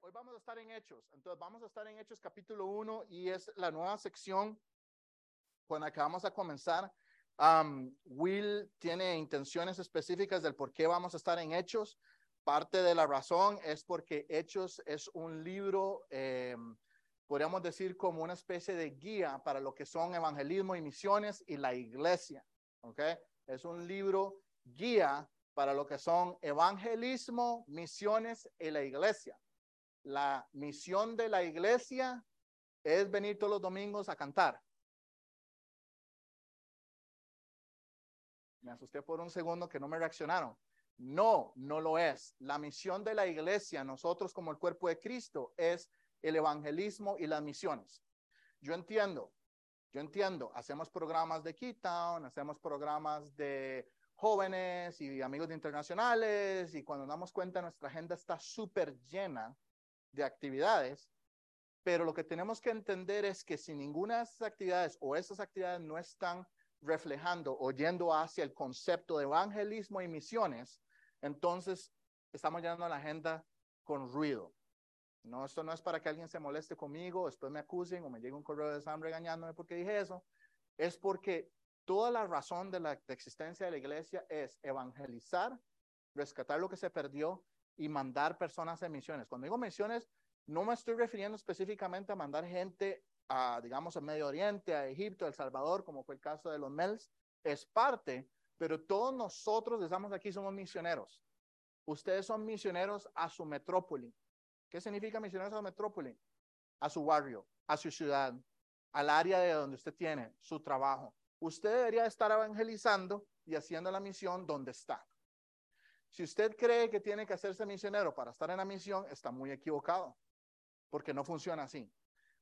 hoy vamos a estar en Hechos. Entonces vamos a estar en Hechos capítulo 1 y es la nueva sección con la que vamos a comenzar. Um, Will tiene intenciones específicas del por qué vamos a estar en Hechos. Parte de la razón es porque Hechos es un libro, eh, podríamos decir, como una especie de guía para lo que son evangelismo y misiones y la iglesia. ¿Ok? Es un libro guía para lo que son evangelismo, misiones y la iglesia. La misión de la iglesia es venir todos los domingos a cantar. Me asusté por un segundo que no me reaccionaron. No, no lo es. La misión de la iglesia, nosotros como el cuerpo de Cristo, es el evangelismo y las misiones. Yo entiendo, yo entiendo, hacemos programas de Keytown, hacemos programas de jóvenes y amigos internacionales y cuando damos cuenta nuestra agenda está súper llena de actividades, pero lo que tenemos que entender es que si ninguna de esas actividades o esas actividades no están reflejando o yendo hacia el concepto de evangelismo y misiones, entonces estamos llenando la agenda con ruido. No, esto no es para que alguien se moleste conmigo, después me acusen o me llegue un correo de Sam regañándome porque dije eso. Es porque toda la razón de la existencia de la iglesia es evangelizar, rescatar lo que se perdió y mandar personas en misiones. Cuando digo misiones, no me estoy refiriendo específicamente a mandar gente a, digamos, a Medio Oriente, a Egipto, a El Salvador, como fue el caso de los MELS. Es parte, pero todos nosotros estamos aquí somos misioneros. Ustedes son misioneros a su metrópoli. ¿Qué significa misioneros a su metrópoli? A su barrio, a su ciudad, al área de donde usted tiene su trabajo. Usted debería estar evangelizando y haciendo la misión donde está. Si usted cree que tiene que hacerse misionero para estar en la misión, está muy equivocado, porque no funciona así.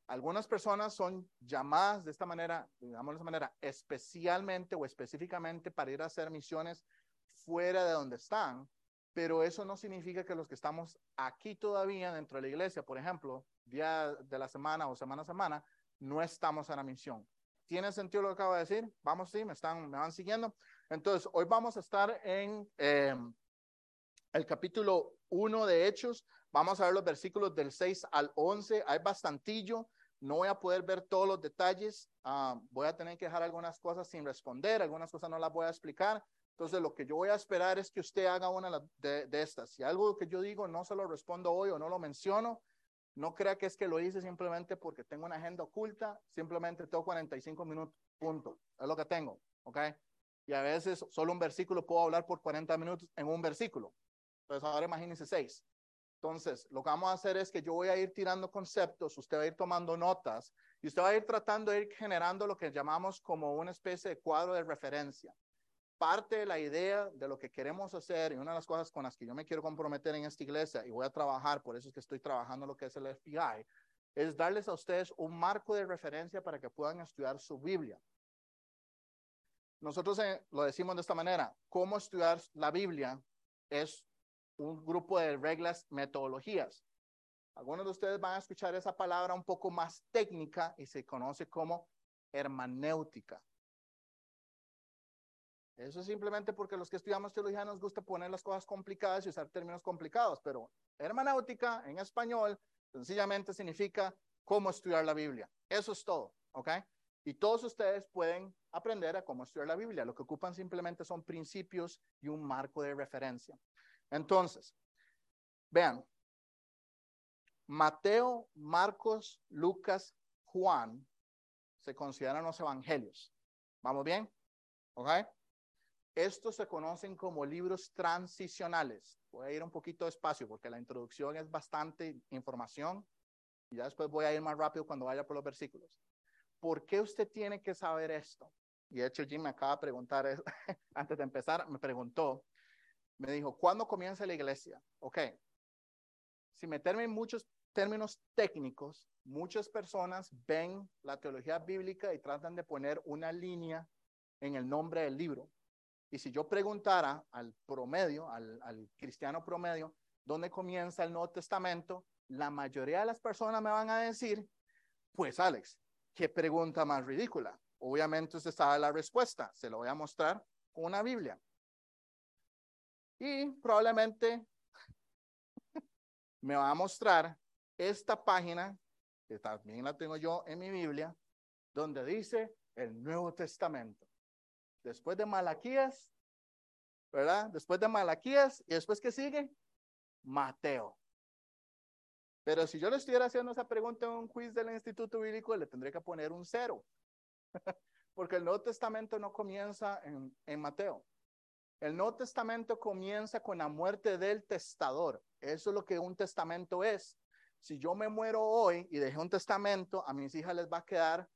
Algunas personas son llamadas de esta manera, digamos de esta manera, especialmente o específicamente para ir a hacer misiones fuera de donde están, pero eso no significa que los que estamos aquí todavía dentro de la iglesia, por ejemplo, día de la semana o semana a semana, no estamos en la misión. ¿Tiene sentido lo que acabo de decir? Vamos, sí, me, están, me van siguiendo. Entonces, hoy vamos a estar en eh, el capítulo 1 de Hechos. Vamos a ver los versículos del 6 al 11. Hay bastantillo. No voy a poder ver todos los detalles. Ah, voy a tener que dejar algunas cosas sin responder. Algunas cosas no las voy a explicar. Entonces, lo que yo voy a esperar es que usted haga una de, de estas. Si algo que yo digo no se lo respondo hoy o no lo menciono, no crea que es que lo hice simplemente porque tengo una agenda oculta. Simplemente tengo 45 minutos. Punto. Es lo que tengo. ¿Ok? Y a veces solo un versículo puedo hablar por 40 minutos en un versículo. Entonces, ahora imagínense seis. Entonces, lo que vamos a hacer es que yo voy a ir tirando conceptos, usted va a ir tomando notas y usted va a ir tratando de ir generando lo que llamamos como una especie de cuadro de referencia. Parte de la idea de lo que queremos hacer y una de las cosas con las que yo me quiero comprometer en esta iglesia y voy a trabajar, por eso es que estoy trabajando lo que es el FBI, es darles a ustedes un marco de referencia para que puedan estudiar su Biblia. Nosotros eh, lo decimos de esta manera, cómo estudiar la Biblia es un grupo de reglas, metodologías. Algunos de ustedes van a escuchar esa palabra un poco más técnica y se conoce como hermenéutica. Eso es simplemente porque los que estudiamos teología nos gusta poner las cosas complicadas y usar términos complicados, pero hermenéutica en español sencillamente significa cómo estudiar la Biblia. Eso es todo, ¿ok? Y todos ustedes pueden aprender a cómo estudiar la Biblia. Lo que ocupan simplemente son principios y un marco de referencia. Entonces, vean, Mateo, Marcos, Lucas, Juan se consideran los evangelios. ¿Vamos bien? ¿Ok? Estos se conocen como libros transicionales. Voy a ir un poquito despacio porque la introducción es bastante información y ya después voy a ir más rápido cuando vaya por los versículos. ¿Por qué usted tiene que saber esto? Y de hecho Jim me acaba de preguntar, antes de empezar, me preguntó, me dijo, ¿cuándo comienza la iglesia? Ok, sin meterme en muchos términos técnicos, muchas personas ven la teología bíblica y tratan de poner una línea en el nombre del libro. Y si yo preguntara al promedio, al, al cristiano promedio, ¿dónde comienza el Nuevo Testamento? La mayoría de las personas me van a decir, pues Alex, qué pregunta más ridícula. Obviamente usted sabe la respuesta, se lo voy a mostrar con una Biblia. Y probablemente me va a mostrar esta página, que también la tengo yo en mi Biblia, donde dice el Nuevo Testamento. Después de Malaquías, ¿verdad? Después de Malaquías, y después que sigue, Mateo. Pero si yo le estuviera haciendo esa pregunta en un quiz del Instituto Bíblico, le tendría que poner un cero. Porque el Nuevo Testamento no comienza en, en Mateo. El Nuevo Testamento comienza con la muerte del testador. Eso es lo que un testamento es. Si yo me muero hoy y dejé un testamento, a mis hijas les va a quedar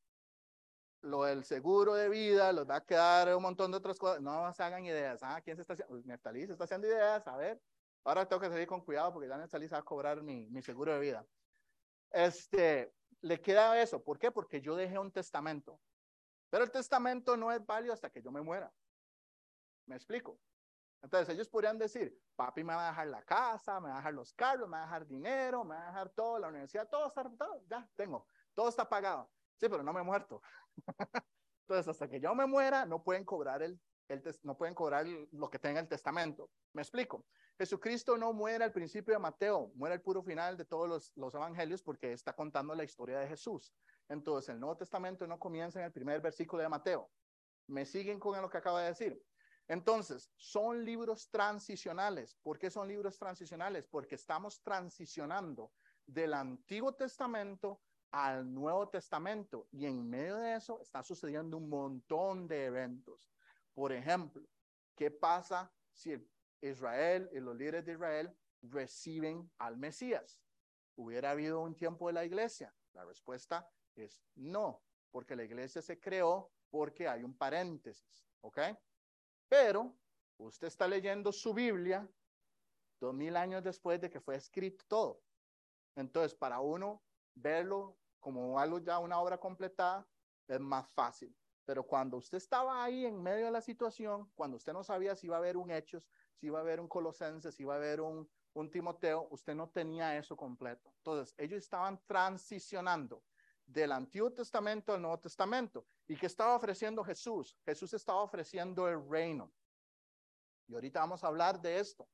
lo del seguro de vida, les va a quedar un montón de otras cosas. No se hagan ideas. Ah, ¿quién se está haciendo? Pues se está haciendo ideas. A ver, ahora tengo que salir con cuidado porque ya Neftalí se va a cobrar mi, mi seguro de vida. Este, le queda eso. ¿Por qué? Porque yo dejé un testamento. Pero el testamento no es válido hasta que yo me muera. ¿Me explico? Entonces ellos podrían decir, papi me va a dejar la casa, me va a dejar los carros, me va a dejar dinero, me va a dejar todo, la universidad, todo está, todo, ya tengo, todo está pagado. Sí, pero no me he muerto. Entonces hasta que yo me muera, no pueden cobrar el, el no pueden cobrar lo que tenga el testamento. ¿Me explico? Jesucristo no muere al principio de Mateo, muere al puro final de todos los, los evangelios porque está contando la historia de Jesús. Entonces el Nuevo Testamento no comienza en el primer versículo de Mateo. ¿Me siguen con lo que acabo de decir? Entonces, son libros transicionales. ¿Por qué son libros transicionales? Porque estamos transicionando del Antiguo Testamento al Nuevo Testamento y en medio de eso está sucediendo un montón de eventos. Por ejemplo, ¿qué pasa si Israel y los líderes de Israel reciben al Mesías? ¿Hubiera habido un tiempo de la iglesia? La respuesta es no, porque la iglesia se creó porque hay un paréntesis, ¿ok? Pero usted está leyendo su Biblia dos mil años después de que fue escrito todo. Entonces, para uno verlo como algo ya una obra completada es más fácil. Pero cuando usted estaba ahí en medio de la situación, cuando usted no sabía si iba a haber un Hechos, si iba a haber un Colosenses, si iba a haber un, un Timoteo, usted no tenía eso completo. Entonces, ellos estaban transicionando del Antiguo Testamento al Nuevo Testamento. ¿Y qué estaba ofreciendo Jesús? Jesús estaba ofreciendo el reino. Y ahorita vamos a hablar de esto,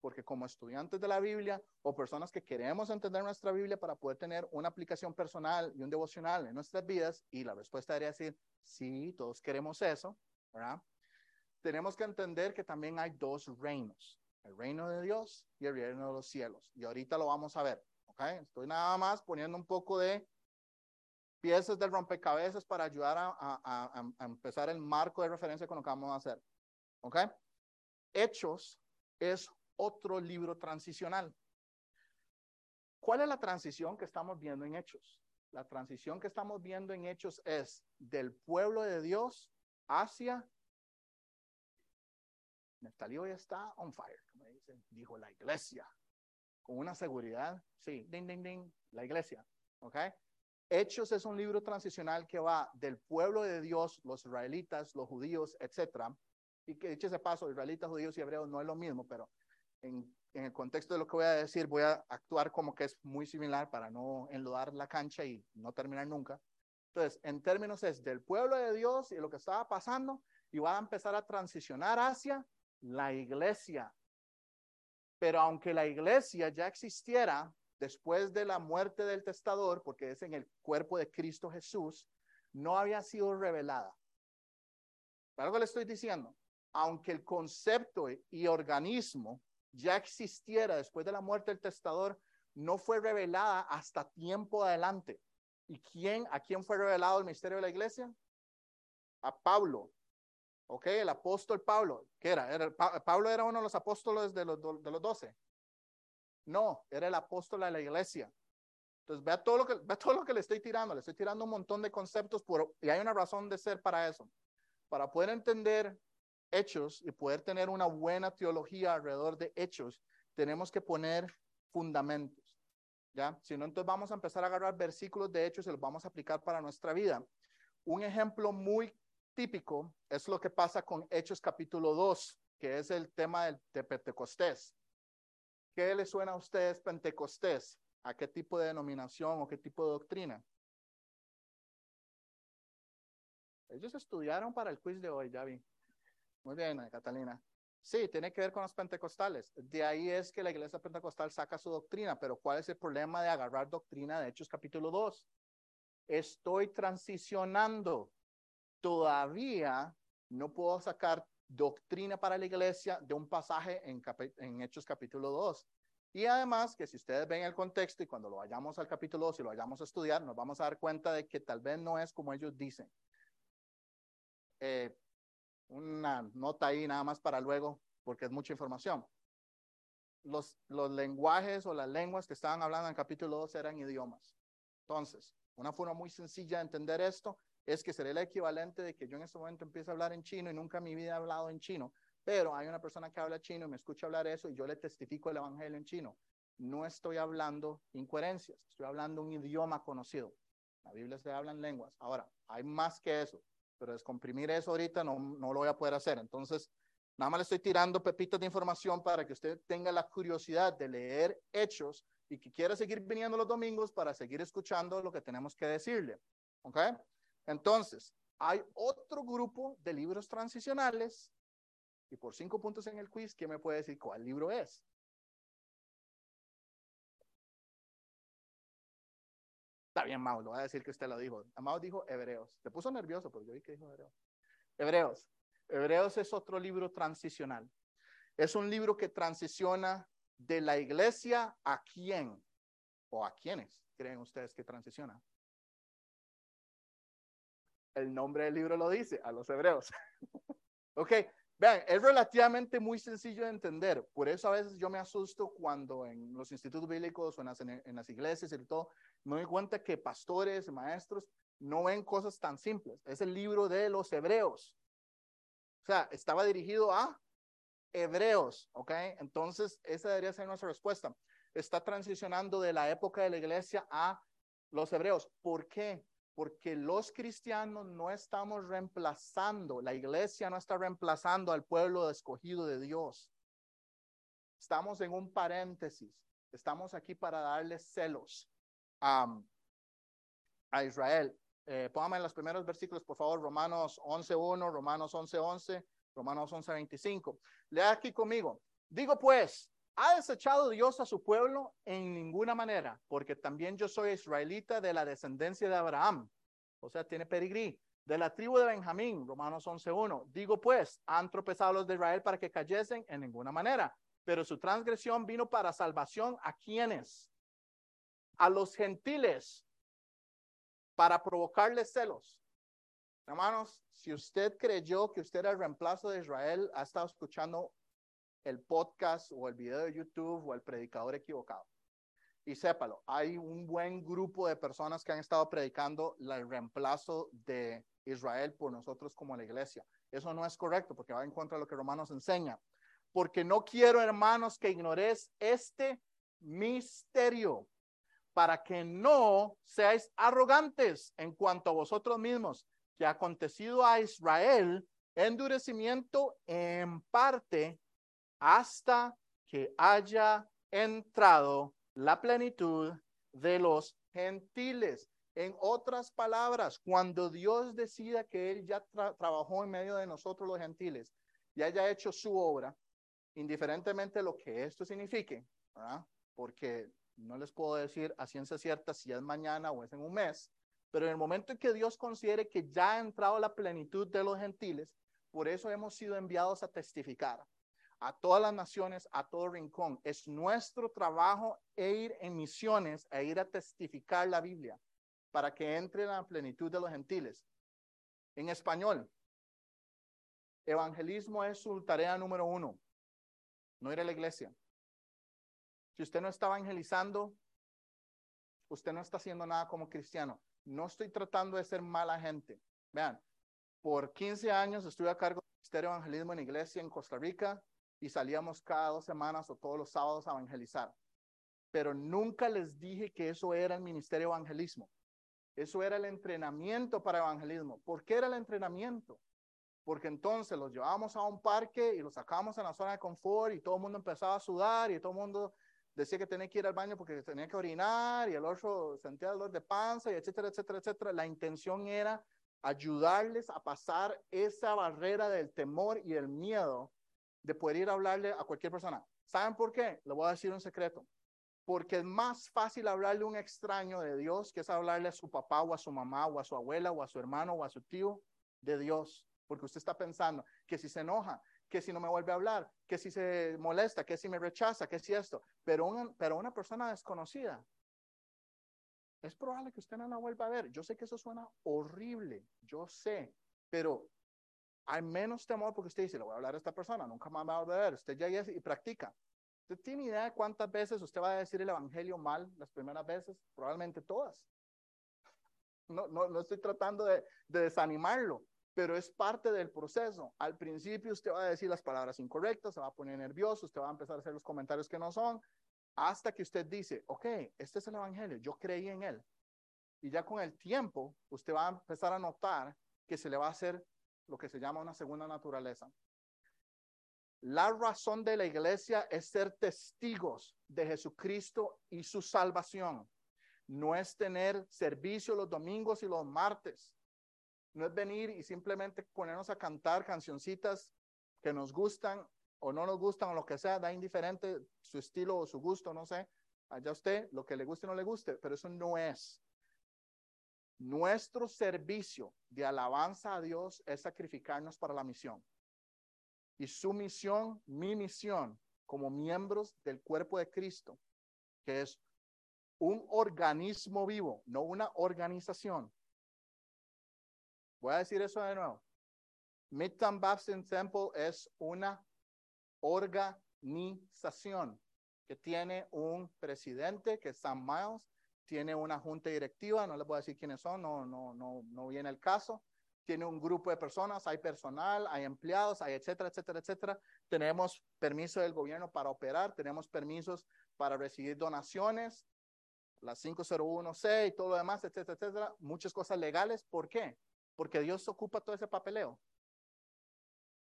porque como estudiantes de la Biblia o personas que queremos entender nuestra Biblia para poder tener una aplicación personal y un devocional en nuestras vidas, y la respuesta debería decir, sí, todos queremos eso, ¿verdad? Tenemos que entender que también hay dos reinos, el reino de Dios y el reino de los cielos. Y ahorita lo vamos a ver, ¿ok? Estoy nada más poniendo un poco de piezas del rompecabezas para ayudar a, empezar el marco de referencia con lo que vamos a hacer. ¿Ok? Hechos es otro libro transicional. ¿Cuál es la transición que estamos viendo en Hechos? La transición que estamos viendo en Hechos es del pueblo de Dios hacia Neftalí hoy está on fire, como dicen, dijo la iglesia, con una seguridad, sí, ding, ding, ding, la iglesia, ¿ok? Hechos es un libro transicional que va del pueblo de Dios, los israelitas, los judíos, etcétera. Y que dicho ese paso, israelitas, judíos y hebreos no es lo mismo, pero en, en, el contexto de lo que voy a decir, voy a actuar como que es muy similar para no enlodar la cancha y no terminar nunca. Entonces, en términos es del pueblo de Dios y lo que estaba pasando, y va a empezar a transicionar hacia la iglesia. Pero aunque la iglesia ya existiera, después de la muerte del testador, porque es en el cuerpo de Cristo Jesús, no había sido revelada. ¿Para que le estoy diciendo? Aunque el concepto y organismo ya existiera después de la muerte del testador, no fue revelada hasta tiempo adelante. ¿Y quién, a quién fue revelado el misterio de la iglesia? A Pablo. ¿Ok? El apóstol Pablo. ¿Qué era? era Pablo era uno de los apóstoles de los, de los doce. No, era el apóstol de la iglesia. Entonces, vea todo lo que, vea todo lo que le estoy tirando. Le estoy tirando un montón de conceptos por, y hay una razón de ser para eso. Para poder entender hechos y poder tener una buena teología alrededor de hechos, tenemos que poner fundamentos. ¿Ya? Si no, entonces vamos a empezar a agarrar versículos de hechos y los vamos a aplicar para nuestra vida. Un ejemplo muy típico es lo que pasa con Hechos capítulo 2, que es el tema del, de Pentecostés. ¿Qué le suena a ustedes Pentecostés? ¿A qué tipo de denominación o qué tipo de doctrina? Ellos estudiaron para el quiz de hoy, ya vi. Muy bien, Catalina. Sí, tiene que ver con los pentecostales. De ahí es que la iglesia pentecostal saca su doctrina, pero ¿cuál es el problema de agarrar doctrina de Hechos capítulo 2? Estoy transicionando. Todavía no puedo sacar doctrina para la iglesia de un pasaje en, en Hechos capítulo 2. Y además que si ustedes ven el contexto y cuando lo vayamos al capítulo 2 y lo vayamos a estudiar, nos vamos a dar cuenta de que tal vez no es como ellos dicen. Eh, una nota ahí nada más para luego, porque es mucha información. Los, los lenguajes o las lenguas que estaban hablando en el capítulo 2 eran idiomas. Entonces, una forma muy sencilla de entender esto es que sería el equivalente de que yo en este momento empiezo a hablar en chino y nunca en mi vida he hablado en chino, pero hay una persona que habla chino y me escucha hablar eso y yo le testifico el evangelio en chino. No estoy hablando incoherencias, estoy hablando un idioma conocido. La Biblia se habla en lenguas. Ahora, hay más que eso pero descomprimir eso ahorita no, no lo voy a poder hacer. Entonces, nada más le estoy tirando pepitas de información para que usted tenga la curiosidad de leer hechos y que quiera seguir viniendo los domingos para seguir escuchando lo que tenemos que decirle. ¿Ok? Entonces, hay otro grupo de libros transicionales y por cinco puntos en el quiz, ¿quién me puede decir cuál libro es? Está bien, Mau, lo voy a decir que usted lo dijo. Amado dijo Hebreos. Se puso nervioso, pero yo vi que dijo Hebreos. Hebreos. Hebreos es otro libro transicional. Es un libro que transiciona de la iglesia a quién o a quiénes creen ustedes que transiciona. El nombre del libro lo dice, a los hebreos. ok, Vean, es relativamente muy sencillo de entender. Por eso a veces yo me asusto cuando en los institutos bíblicos o en las, en iglesias y todo, me doy cuenta que pastores, maestros, no ven cosas tan simples. Es el libro de los hebreos. O sea, estaba dirigido a hebreos, ¿ok? Entonces, esa debería ser nuestra respuesta. Está transicionando de la época de la iglesia a los hebreos. ¿Por qué? Porque los cristianos no estamos reemplazando, la iglesia no está reemplazando al pueblo escogido de Dios. Estamos en un paréntesis, estamos aquí para darle celos a Israel. Eh, póngame en los primeros versículos, por favor, Romanos 11.1, Romanos 11.11, Romanos 11.25. Lea aquí conmigo. Digo pues, ¿Ha desechado Dios a su pueblo? En ninguna manera, porque también yo soy israelita de la descendencia de Abraham. O sea, tiene peregrí. De la tribu de Benjamín, Romanos 11.1. Digo pues, ¿han tropezado los de Israel para que cayesen? En ninguna manera. Pero su transgresión vino para salvación a quienes? A los gentiles, para provocarles celos. Hermanos, si usted creyó que usted era el reemplazo de Israel, ha estado escuchando el podcast o el video de YouTube o el predicador equivocado. Y sépalo, hay un buen grupo de personas que han estado predicando el reemplazo de Israel por nosotros como la iglesia. Eso no es correcto porque va en contra de lo que Romanos enseña. Porque no quiero, hermanos, que ignores este misterio para que no seáis arrogantes en cuanto a vosotros mismos, que ha acontecido a Israel endurecimiento en parte hasta que haya entrado la plenitud de los gentiles. En otras palabras, cuando Dios decida que Él ya trabajó en medio de nosotros los gentiles y haya hecho su obra, indiferentemente lo que esto signifique, porque no les puedo decir a ciencia cierta si es mañana o es en un mes, pero en el momento en que Dios considere que ya ha entrado la plenitud de los gentiles, por eso hemos sido enviados a testificar a todas las naciones, a todo rincón. Es nuestro trabajo ir en misiones e ir a testificar la Biblia para que entre en la plenitud de los gentiles. En español, evangelismo es su tarea número uno, no ir a la iglesia. Si usted no está evangelizando, usted no está haciendo nada como cristiano. No estoy tratando de ser mala gente. Vean, por 15 años estuve a cargo del Ministerio de Evangelismo en iglesia en Costa Rica y salíamos cada dos semanas o todos los sábados a evangelizar. Pero nunca les dije que eso era el ministerio de evangelismo. Eso era el entrenamiento para evangelismo. ¿Por qué era el entrenamiento? Porque entonces los llevábamos a un parque y los sacábamos en la zona de confort y todo el mundo empezaba a sudar y todo el mundo decía que tenía que ir al baño porque tenía que orinar y el otro sentía dolor de panza y etcétera, etcétera, etcétera. La intención era ayudarles a pasar esa barrera del temor y el miedo de poder ir a hablarle a cualquier persona. ¿Saben por qué? Le voy a decir un secreto. Porque es más fácil hablarle a un extraño de Dios que es hablarle a su papá o a su mamá o a su abuela o a su hermano o a su tío de Dios. Porque usted está pensando que si se enoja, que si no me vuelve a hablar, que si se molesta, que si me rechaza, que si esto. Pero una, pero una persona desconocida, es probable que usted no la vuelva a ver. Yo sé que eso suena horrible, yo sé, pero hay menos temor porque usted dice, le voy a hablar a esta persona, nunca más va a ver. Usted ya y practica. ¿Usted tiene idea de cuántas veces usted va a decir el evangelio mal las primeras veces? Probablemente todas. No, no, no estoy tratando de, de desanimarlo, pero es parte del proceso. Al principio usted va a decir las palabras incorrectas, se va a poner nervioso, usted va a empezar a hacer los comentarios que no son, hasta que usted dice, ok, este es el Evangelio, yo creí en él. Y ya con el tiempo, usted va a empezar a notar que se le va a hacer lo que se llama una segunda naturaleza. La razón de la iglesia es ser testigos de Jesucristo y su salvación. No es tener servicio los domingos y los martes. No es venir y simplemente ponernos a cantar cancioncitas que nos gustan o no nos gustan o lo que sea, da indiferente su estilo o su gusto, no sé. Allá usted, lo que le guste o no le guste, pero eso no es. Nuestro servicio de alabanza a Dios es sacrificarnos para la misión. Y su misión, mi misión, como miembros del cuerpo de Cristo, que es un organismo vivo, no una organización. Voy a decir eso de nuevo. Midtown Baptist Temple es una organización que tiene un presidente, que es Sam Miles, tiene una junta directiva, no les voy a decir quiénes son, no, no, no, no viene el caso. Tiene un grupo de personas, hay personal, hay empleados, hay etcétera, etcétera, etcétera. Tenemos permiso del gobierno para operar, tenemos permisos para recibir donaciones, las 501C y todo lo demás, etcétera, etcétera. Muchas cosas legales. ¿Por qué? Porque Dios ocupa todo ese papeleo.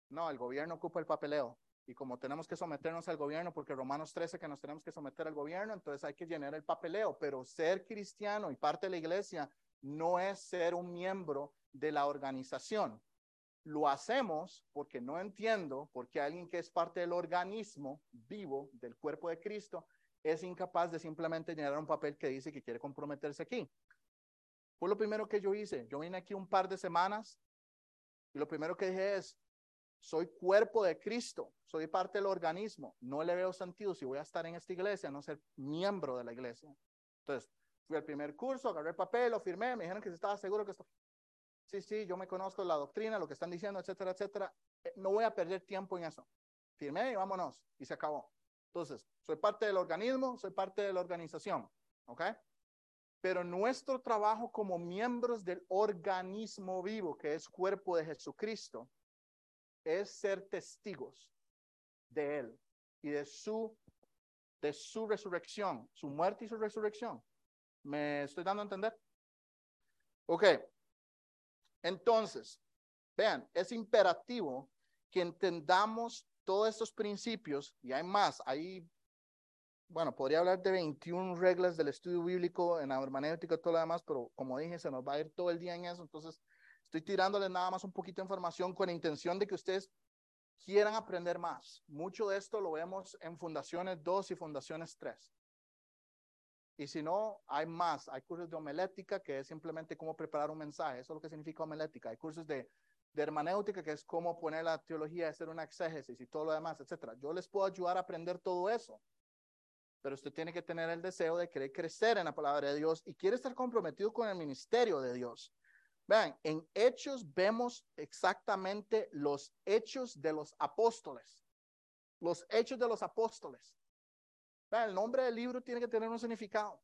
No, el gobierno ocupa el papeleo. Y como tenemos que someternos al gobierno, porque Romanos 13 que nos tenemos que someter al gobierno, entonces hay que llenar el papeleo. Pero ser cristiano y parte de la iglesia no es ser un miembro de la organización. Lo hacemos porque no entiendo por qué alguien que es parte del organismo vivo del cuerpo de Cristo es incapaz de simplemente llenar un papel que dice que quiere comprometerse aquí. Fue lo primero que yo hice. Yo vine aquí un par de semanas y lo primero que dije es, soy cuerpo de Cristo, soy parte del organismo. No le veo sentido si voy a estar en esta iglesia, no ser miembro de la iglesia. Entonces, fui al primer curso, agarré el papel, lo firmé, me dijeron que estaba seguro que esto. Sí, sí, yo me conozco la doctrina, lo que están diciendo, etcétera, etcétera. Eh, no voy a perder tiempo en eso. Firmé y vámonos. Y se acabó. Entonces, soy parte del organismo, soy parte de la organización. ¿Ok? Pero nuestro trabajo como miembros del organismo vivo, que es cuerpo de Jesucristo, es ser testigos de Él y de su, de su resurrección, su muerte y su resurrección. ¿Me estoy dando a entender? Ok. Entonces, vean, es imperativo que entendamos todos estos principios, y hay más, hay, bueno, podría hablar de 21 reglas del estudio bíblico en hermenéutica y todo lo demás, pero como dije, se nos va a ir todo el día en eso, entonces Estoy tirándoles nada más un poquito de información con la intención de que ustedes quieran aprender más. Mucho de esto lo vemos en Fundaciones 2 y Fundaciones 3. Y si no, hay más. Hay cursos de homilética, que es simplemente cómo preparar un mensaje. Eso es lo que significa homilética. Hay cursos de, de hermenéutica, que es cómo poner la teología, hacer una exégesis y todo lo demás, etc. Yo les puedo ayudar a aprender todo eso. Pero usted tiene que tener el deseo de querer crecer en la palabra de Dios y quiere estar comprometido con el ministerio de Dios. Vean, en Hechos vemos exactamente los hechos de los apóstoles. Los hechos de los apóstoles. Vean, el nombre del libro tiene que tener un significado.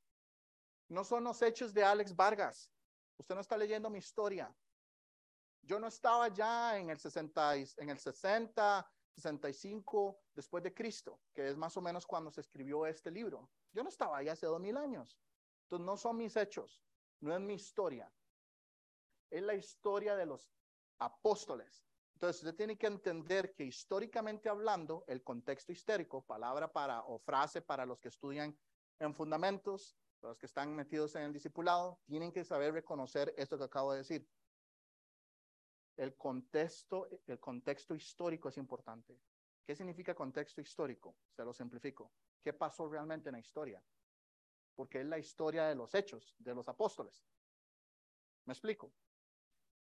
No son los hechos de Alex Vargas. Usted no está leyendo mi historia. Yo no estaba ya en el 60, en el 60, 65 después de Cristo, que es más o menos cuando se escribió este libro. Yo no estaba ahí hace dos mil años. Entonces no son mis hechos, no es mi historia es la historia de los apóstoles. Entonces, usted tiene que entender que históricamente hablando, el contexto histórico, palabra para o frase para los que estudian en fundamentos, los que están metidos en el discipulado, tienen que saber reconocer esto que acabo de decir. El contexto, el contexto histórico es importante. ¿Qué significa contexto histórico? Se lo simplifico. ¿Qué pasó realmente en la historia? Porque es la historia de los hechos, de los apóstoles. ¿Me explico?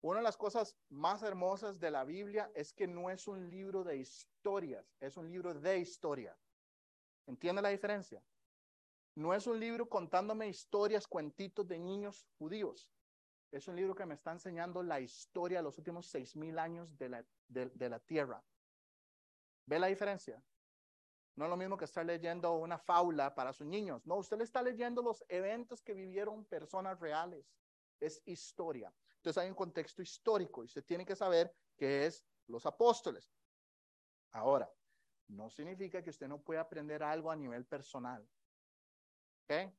Una de las cosas más hermosas de la Biblia es que no es un libro de historias, es un libro de historia. ¿Entiende la diferencia? No es un libro contándome historias, cuentitos de niños judíos. Es un libro que me está enseñando la historia de los últimos seis mil años de la, de, la tierra. ¿Ve la diferencia? No es lo mismo que estar leyendo una fábula para sus niños. No, usted le está leyendo los eventos que vivieron personas reales. Es historia. Entonces hay un contexto histórico y usted tiene que saber qué es los apóstoles. Ahora, no significa que usted no pueda aprender algo a nivel personal. ¿Ok?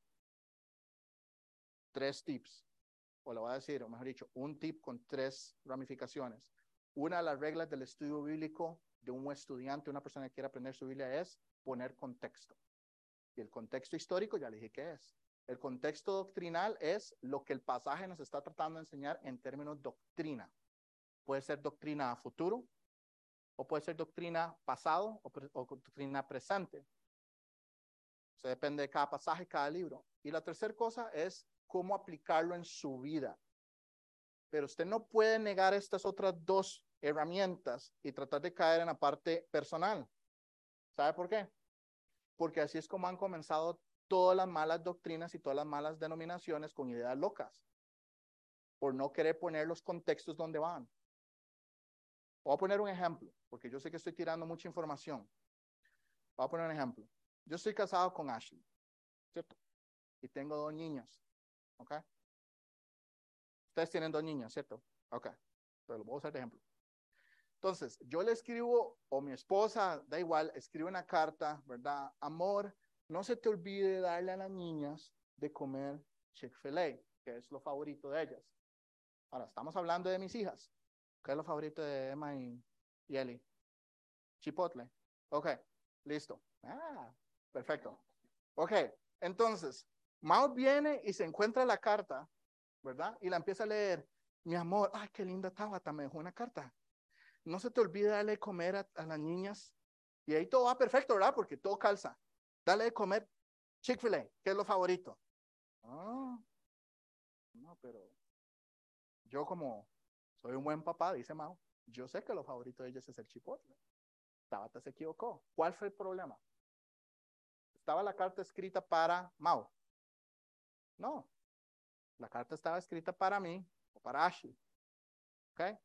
Tres tips. O le voy a decir, o mejor dicho, un tip con tres ramificaciones. Una de las reglas del estudio bíblico de un estudiante, una persona que quiere aprender su Biblia es poner contexto. Y el contexto histórico, ya le dije qué es. El contexto doctrinal es lo que el pasaje nos está tratando de enseñar en términos doctrina. Puede ser doctrina futuro, o puede ser doctrina pasado o, doctrina presente. Se depende de cada pasaje, cada libro. Y la tercera cosa es cómo aplicarlo en su vida. Pero usted no puede negar estas otras dos herramientas y tratar de caer en la parte personal. ¿Sabe por qué? Porque así es como han comenzado todas las malas doctrinas y todas las malas denominaciones con ideas locas, por no querer poner los contextos donde van. Voy a poner un ejemplo, porque yo sé que estoy tirando mucha información. Voy a poner un ejemplo. Yo estoy casado con Ashley, ¿cierto? Y tengo dos niñas, ¿ok? Ustedes tienen dos niñas, ¿cierto? Ok, pero lo voy a usar de ejemplo. Entonces, yo le escribo, o mi esposa, da igual, escribe una carta, ¿verdad? Amor, no se te olvide darle a las niñas de comer Chick-fil-A, que es lo favorito de ellas. Ahora, estamos hablando de mis hijas. ¿Qué es lo favorito de Emma y, y? Chipotle. Ok, listo. Ah, perfecto. Ok, entonces, Mao viene y se encuentra la carta, ¿verdad? Y la empieza a leer. Mi amor, ay, qué linda Tabata, me dejó una carta. No se te olvide darle comer a, a las niñas. Y ahí todo va perfecto, ¿verdad? Porque todo calza. Dale de comer Chick-fil-A, que es lo favorito. Ah, no, pero yo como soy un buen papá, dice Mao, yo sé que lo favorito de ellos es el chipotle. Tabata se equivocó. ¿Cuál fue el problema? ¿Estaba la carta escrita para Mao? No. La carta estaba escrita para mí o para Ashley. ¿Ok?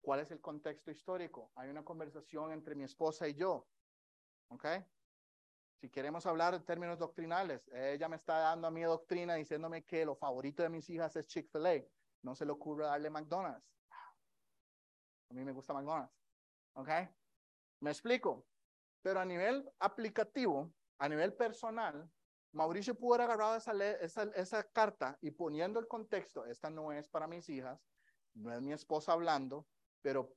¿Cuál es el contexto histórico? Hay una conversación entre mi esposa y yo. ¿Ok? Si queremos hablar en términos doctrinales, ella me está dando a mi doctrina diciéndome que lo favorito de mis hijas es Chick-fil-A. No se le ocurre darle McDonald's. A mí me gusta McDonald's. ¿Ok? Me explico. Pero a nivel aplicativo, a nivel personal, Mauricio pudo haber agarrado esa, esa, esa carta y poniendo el contexto, esta no es para mis hijas, no es mi esposa hablando, pero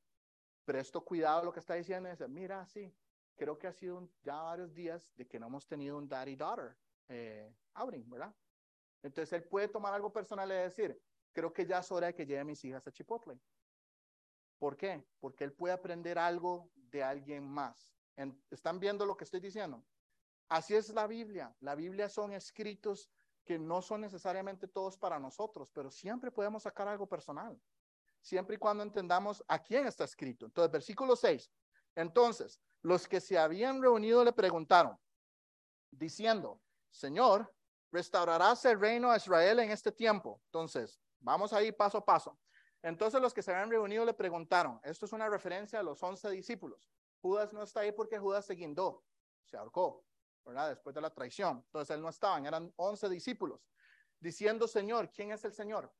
presto cuidado a lo que está diciendo y dice, mira, sí, creo que ha sido ya varios días de que no hemos tenido un daddy-daughter eh, outing, ¿verdad? Entonces él puede tomar algo personal y decir, creo que ya es hora de que lleve a mis hijas a Chipotle. ¿Por qué? Porque él puede aprender algo de alguien más. ¿Están viendo lo que estoy diciendo? Así es la Biblia. La Biblia son escritos que no son necesariamente todos para nosotros, pero siempre podemos sacar algo personal. Siempre y cuando entendamos a quién está escrito. Entonces, versículo 6. Entonces, los que se habían reunido le preguntaron, diciendo, Señor, ¿restaurarás el reino a Israel en este tiempo? Entonces, vamos ahí paso a paso. Entonces los que se habían reunido le preguntaron, esto es una referencia a los once discípulos. Judas no está ahí porque Judas se guindó, se ahorcó, ¿verdad? Después de la traición. Entonces él no estaba, eran once discípulos, diciendo, Señor, ¿quién es el Señor?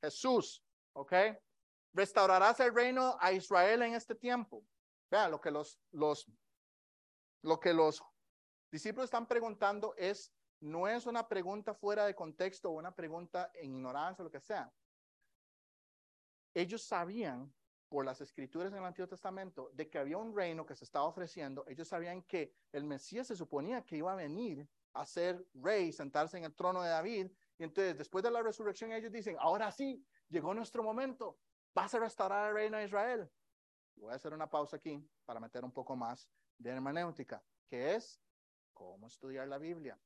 Jesús, ¿ok? ¿Restaurarás el reino a Israel en este tiempo? Vean, lo que los, los, lo que los discípulos están preguntando es, no es una pregunta fuera de contexto o una pregunta en ignorancia o lo que sea. Ellos sabían por las escrituras en el Antiguo Testamento de que había un reino que se estaba ofreciendo. Ellos sabían que el Mesías se suponía que iba a venir a ser rey, sentarse en el trono de David. Y entonces, después de la resurrección, ellos dicen, ahora sí, llegó nuestro momento. Vas a restaurar el reino de Israel. Voy a hacer una pausa aquí para meter un poco más de hermenéutica, que es cómo estudiar la Biblia.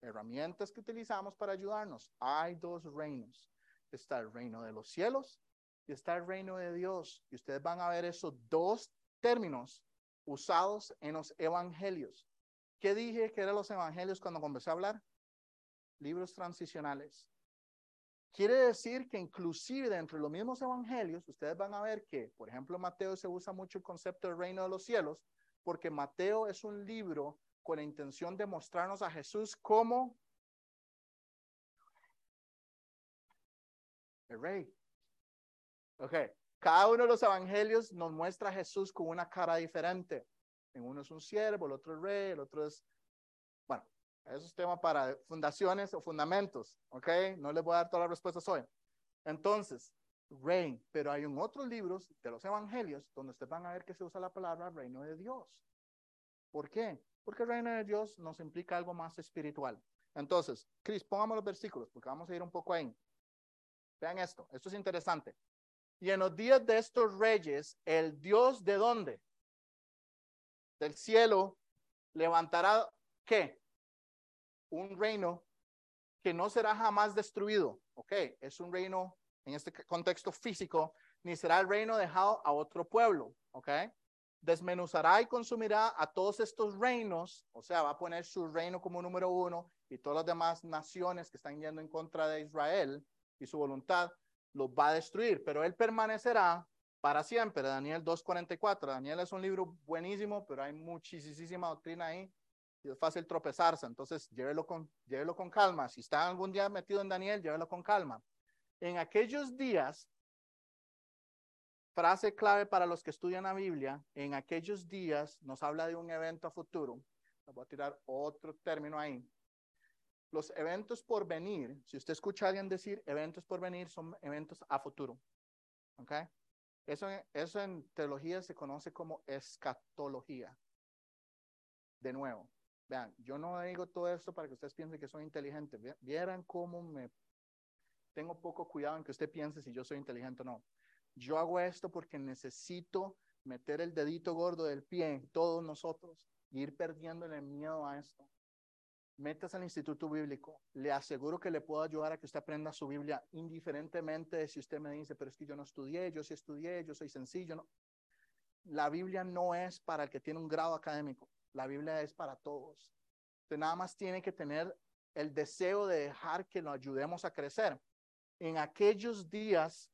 Herramientas que utilizamos para ayudarnos. Hay dos reinos. Está el reino de los cielos y está el reino de Dios. Y ustedes van a ver esos dos términos usados en los evangelios. ¿Qué dije que eran los evangelios cuando comencé a hablar? Libros transicionales. Quiere decir que inclusive dentro de los mismos evangelios, ustedes van a ver que, por ejemplo, Mateo se usa mucho el concepto del reino de los cielos, porque Mateo es un libro con la intención de mostrarnos a Jesús como el rey. Ok, cada uno de los evangelios nos muestra a Jesús con una cara diferente. En uno es un siervo, el otro es rey, el otro es, eso es tema para fundaciones o fundamentos, ¿ok? No les voy a dar todas las respuestas hoy. Entonces, rey, pero hay en otros libros de los evangelios donde ustedes van a ver que se usa la palabra reino de Dios. ¿Por qué? Porque reino de Dios nos implica algo más espiritual. Entonces, Cris, pongamos los versículos porque vamos a ir un poco ahí. Vean esto, esto es interesante. Y en los días de estos reyes, el Dios de dónde? Del cielo levantará qué? Un reino que no será jamás destruido. Ok, es un reino en este contexto físico, ni será el reino dejado a otro pueblo. Ok, desmenuzará y consumirá a todos estos reinos, o sea, va a poner su reino como número uno y todas las demás naciones que están yendo en contra de Israel y su voluntad, los va a destruir, pero él permanecerá para siempre. Daniel 2.44. Daniel es un libro buenísimo, pero hay muchísima doctrina ahí es fácil tropezarse. Entonces, llévelo con, llévelo con calma. Si está algún día metido en Daniel, llévelo con calma. En aquellos días, frase clave para los que estudian la Biblia, en aquellos días nos habla de un evento a futuro. voy a tirar otro término ahí. Los eventos por venir, si usted escucha a alguien decir eventos por venir, son eventos a futuro. ¿Ok? Eso, eso en teología se conoce como escatología. De nuevo, vean, yo no digo todo esto para que ustedes piensen que soy inteligente. Vieran cómo me tengo poco cuidado en que usted piense si yo soy inteligente o no. Yo hago esto porque necesito meter el dedito gordo del pie en todos nosotros y ir perdiendo el miedo a esto metas al Instituto Bíblico. Le aseguro que le puedo ayudar a que usted aprenda su Biblia indiferentemente de si usted me dice, pero es que yo no estudié, yo sí estudié, yo soy sencillo. No. La Biblia no es para el que tiene un grado académico. La Biblia es para todos. Usted nada más tiene que tener el deseo de dejar que lo ayudemos a crecer. En aquellos días,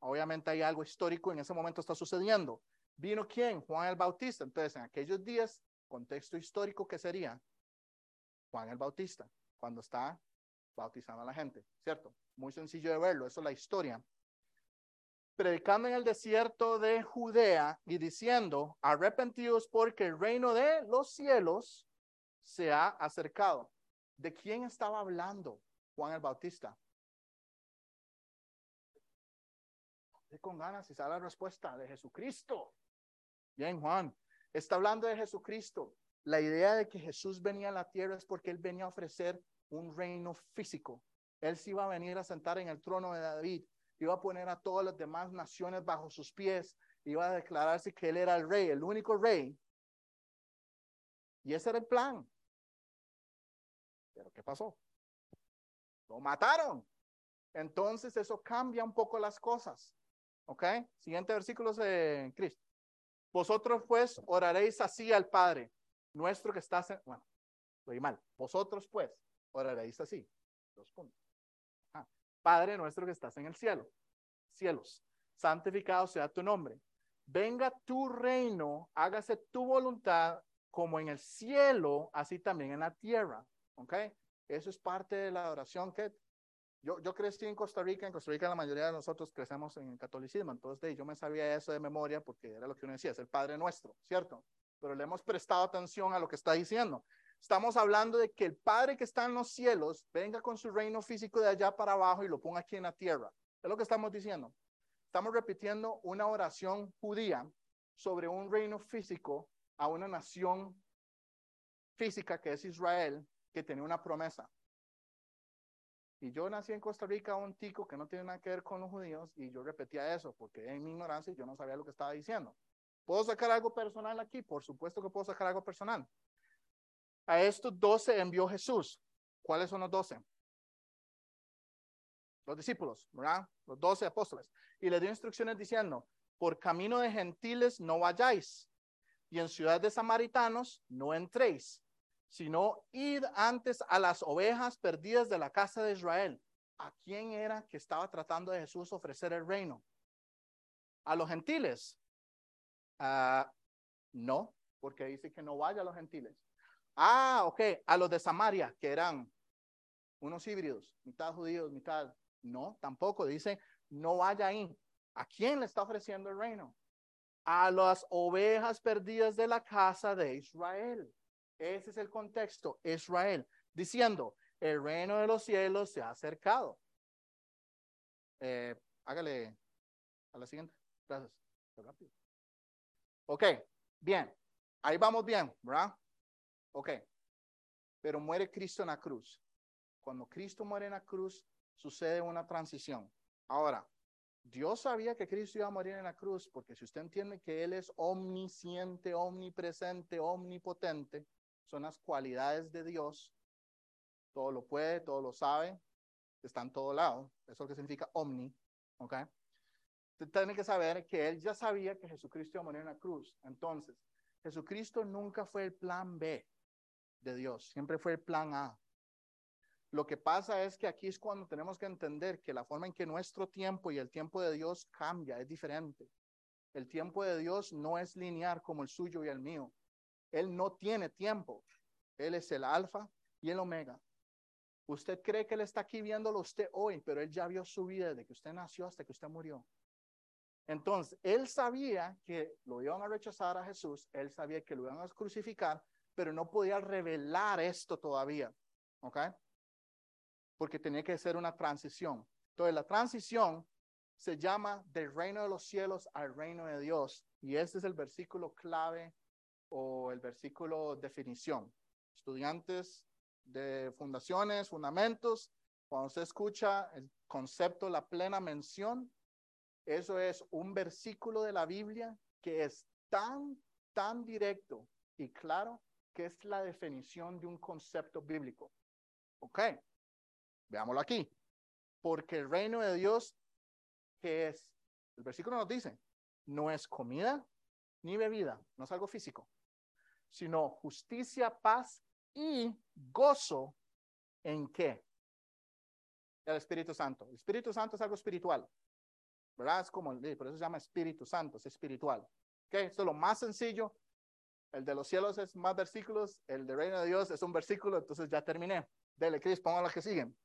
obviamente hay algo histórico, en ese momento está sucediendo. ¿Vino quién? Juan el Bautista. Entonces, en aquellos días, contexto histórico, ¿qué sería? Juan el Bautista, cuando está bautizando a la gente, ¿cierto? Muy sencillo de verlo, eso es la historia. Predicando en el desierto de Judea y diciendo, arrepentidos porque el reino de los cielos se ha acercado. ¿De quién estaba hablando Juan el Bautista? con ganas y sabe la respuesta de Jesucristo. Bien, Juan, está hablando de Jesucristo. La idea de que Jesús venía a la tierra es porque él venía a ofrecer un reino físico. Él se iba a venir a sentar en el trono de David, iba a poner a todas las demás naciones bajo sus pies, iba a declararse que él era el rey, el único rey. Y ese era el plan. Pero ¿qué pasó? Lo mataron. Entonces eso cambia un poco las cosas. ¿Ok? Siguiente versículo de Cristo. Vosotros pues oraréis así al Padre nuestro que estás en, bueno, estoy mal, vosotros pues, oraréis así, dos puntos. Ah, Padre nuestro que estás en el cielo, cielos, santificado sea tu nombre, venga tu reino, hágase tu voluntad como en el cielo, así también en la tierra, ¿ok? Eso es parte de la oración que yo, yo crecí en Costa Rica, en Costa Rica la mayoría de nosotros crecemos en el catolicismo, entonces yo me sabía eso de memoria porque era lo que uno decía, es el Padre Nuestro, ¿cierto? pero le hemos prestado atención a lo que está diciendo. Estamos hablando de que el Padre que está en los cielos venga con su reino físico de allá para abajo y lo ponga aquí en la tierra. Es lo que estamos diciendo. Estamos repitiendo una oración judía sobre un reino físico a una nación física que es Israel, que tiene una promesa. Y yo nací en Costa Rica, un tico que no tiene nada que ver con los judíos, y yo repetía eso porque en mi ignorancia yo no sabía lo que estaba diciendo. ¿Puedo sacar algo personal aquí? Por supuesto que puedo sacar algo personal. A estos doce envió Jesús. ¿Cuáles son los doce? Los discípulos, ¿verdad? Los doce apóstoles. Y le dio instrucciones diciendo, por camino de gentiles no vayáis, y en ciudad de samaritanos no entréis, sino id antes a las ovejas perdidas de la casa de Israel. ¿A quién era que estaba tratando de Jesús ofrecer el reino? ¿A los gentiles? Ah, no, porque dice que no vaya a los gentiles. Ah, ok, a los de Samaria, que eran unos híbridos, mitad judíos, mitad. No, tampoco, dice, no vaya ahí. ¿A quién le está ofreciendo el reino? A las ovejas perdidas de la casa de Israel. Ese es el contexto, Israel, diciendo, el reino de los cielos se ha acercado. Eh, hágale a la siguiente. Gracias. Ok, bien. Ahí vamos bien, ¿verdad? Ok. Pero muere Cristo en la cruz. Cuando Cristo muere en la cruz, sucede una transición. Ahora, Dios sabía que Cristo iba a morir en la cruz, porque si usted entiende que Él es omnisciente, omnipresente, omnipotente, son las cualidades de Dios. Todo lo puede, todo lo sabe, está en todo lado. Eso es lo que significa omni. ¿Ok? Usted tiene que saber que él ya sabía que Jesucristo iba a morir en la cruz. Entonces, Jesucristo nunca fue el plan B de Dios, siempre fue el plan A. Lo que pasa es que aquí es cuando tenemos que entender que la forma en que nuestro tiempo y el tiempo de Dios cambia, es diferente. El tiempo de Dios no es lineal como el suyo y el mío. Él no tiene tiempo. Él es el alfa y el omega. Usted cree que Él está aquí viéndolo usted hoy, pero Él ya vio su vida desde que usted nació hasta que usted murió. Entonces, Él sabía que lo iban a rechazar a Jesús, Él sabía que lo iban a crucificar, pero no podía revelar esto todavía. ¿Ok? Porque tenía que ser una transición. Entonces, la transición se llama del reino de los cielos al reino de Dios. Y este es el versículo clave o el versículo definición. Estudiantes de fundaciones, fundamentos, cuando se escucha el concepto, la plena mención, eso es un versículo de la Biblia que es tan, tan directo y claro que es la definición de un concepto bíblico. Ok, veámoslo aquí. Porque el reino de Dios, que es, el versículo nos dice, no es comida ni bebida, no es algo físico, sino justicia, paz y gozo en qué? El Espíritu Santo. El Espíritu Santo es algo espiritual, ¿verdad? Es como, por eso se llama Espíritu Santo, es espiritual. ¿Ok? Esto es lo más sencillo. El de los cielos es más versículos, el de reino de Dios es un versículo, entonces ya terminé. Dele, Cris, pongan las que siguen.